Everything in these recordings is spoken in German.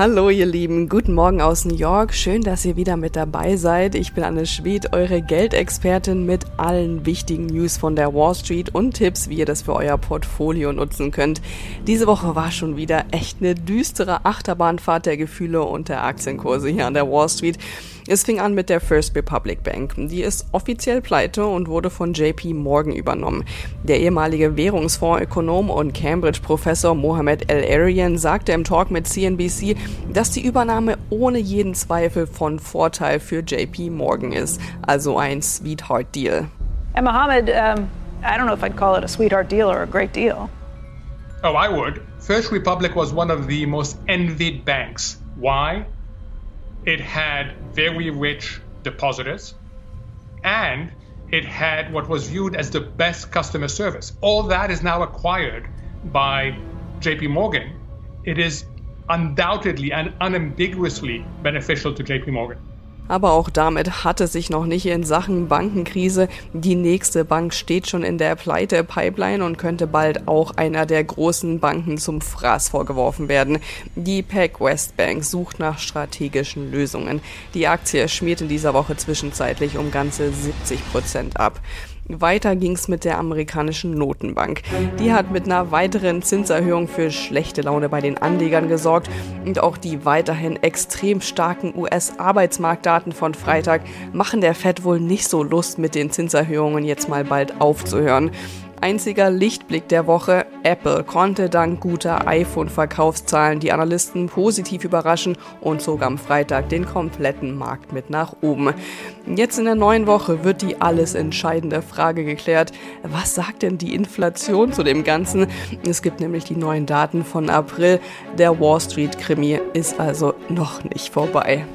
Hallo ihr Lieben, guten Morgen aus New York. Schön, dass ihr wieder mit dabei seid. Ich bin Anne Schwedt, eure Geldexpertin mit allen wichtigen News von der Wall Street und Tipps, wie ihr das für euer Portfolio nutzen könnt. Diese Woche war schon wieder echt eine düstere Achterbahnfahrt der Gefühle und der Aktienkurse hier an der Wall Street. Es fing an mit der First Republic Bank. Die ist offiziell pleite und wurde von JP Morgan übernommen. Der ehemalige Währungsfondsökonom und Cambridge-Professor Mohamed El-Arian sagte im Talk mit CNBC, dass die Übernahme ohne jeden Zweifel von Vorteil für JP Morgan ist. Also ein Sweetheart Deal. And Mohammed, um, I don't know if I'd call it a sweetheart deal or a great deal. Oh, I would. First Republic was one of the most envied banks. Why? it had very rich depositors, and it had what was viewed as the best customer service. All that is now acquired by JP Morgan. It is undoubtedly and unambiguously beneficial to JP Morgan. Aber auch damit hat es sich noch nicht in Sachen Bankenkrise. Die nächste Bank steht schon in der Pleite-Pipeline und könnte bald auch einer der großen Banken zum Fraß vorgeworfen werden. Die PacWest Bank sucht nach strategischen Lösungen. Die Aktie schmiert in dieser Woche zwischenzeitlich um ganze 70 Prozent ab. Weiter ging's mit der amerikanischen Notenbank. Die hat mit einer weiteren Zinserhöhung für schlechte Laune bei den Anlegern gesorgt und auch die weiterhin extrem starken US-Arbeitsmarktdaten von Freitag machen der Fed wohl nicht so Lust, mit den Zinserhöhungen jetzt mal bald aufzuhören. Einziger Lichtblick der Woche, Apple konnte dank guter iPhone-Verkaufszahlen die Analysten positiv überraschen und zog am Freitag den kompletten Markt mit nach oben. Jetzt in der neuen Woche wird die alles entscheidende Frage geklärt. Was sagt denn die Inflation zu dem Ganzen? Es gibt nämlich die neuen Daten von April. Der Wall Street-Krimi ist also noch nicht vorbei.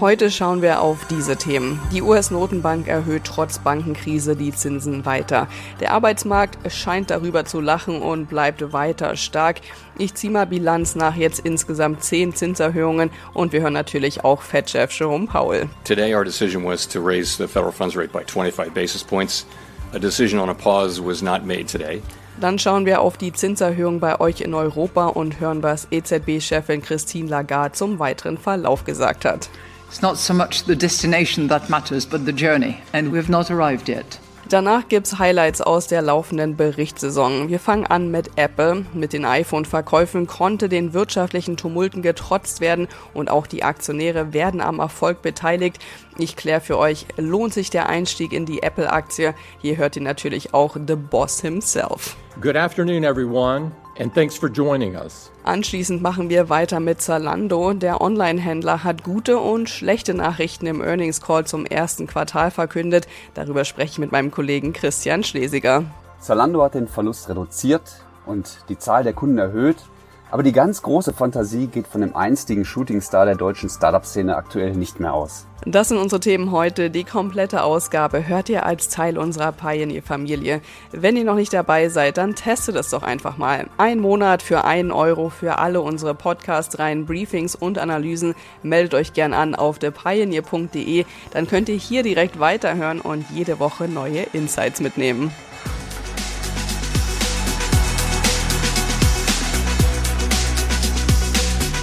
Heute schauen wir auf diese Themen. Die US-Notenbank erhöht trotz Bankenkrise die Zinsen weiter. Der Arbeitsmarkt scheint darüber zu lachen und bleibt weiter stark. Ich ziehe mal Bilanz nach jetzt insgesamt zehn Zinserhöhungen und wir hören natürlich auch Fed-Chef Jerome Powell. Today our decision was to raise the federal funds rate by 25 basis points. A decision on a pause was not made today. Dann schauen wir auf die Zinserhöhung bei euch in Europa und hören, was EZB-Chefin Christine Lagarde zum weiteren Verlauf gesagt hat. It's not so much the destination that matters, but the journey, and we've not arrived yet. Danach gibt's Highlights aus der laufenden Berichtssaison. Wir fangen an mit Apple. Mit den iPhone-Verkäufen konnte den wirtschaftlichen Tumulten getrotzt werden und auch die Aktionäre werden am Erfolg beteiligt. Ich kläre für euch, lohnt sich der Einstieg in die Apple-Aktie? Hier hört ihr natürlich auch The Boss himself. Good afternoon, everyone and thanks for joining us. Anschließend machen wir weiter mit Zalando. Der Online-Händler hat gute und schlechte Nachrichten im Earnings Call zum ersten Quartal verkündet. Darüber spreche ich mit meinem Kollegen Christian Schlesiger. Zalando hat den Verlust reduziert und die Zahl der Kunden erhöht. Aber die ganz große Fantasie geht von dem einstigen Shootingstar der deutschen Startup-Szene aktuell nicht mehr aus. Das sind unsere Themen heute. Die komplette Ausgabe hört ihr als Teil unserer Pioneer-Familie. Wenn ihr noch nicht dabei seid, dann testet es doch einfach mal. Ein Monat für einen Euro für alle unsere Podcast-Reihen, Briefings und Analysen. Meldet euch gern an auf thepioneer.de. Dann könnt ihr hier direkt weiterhören und jede Woche neue Insights mitnehmen.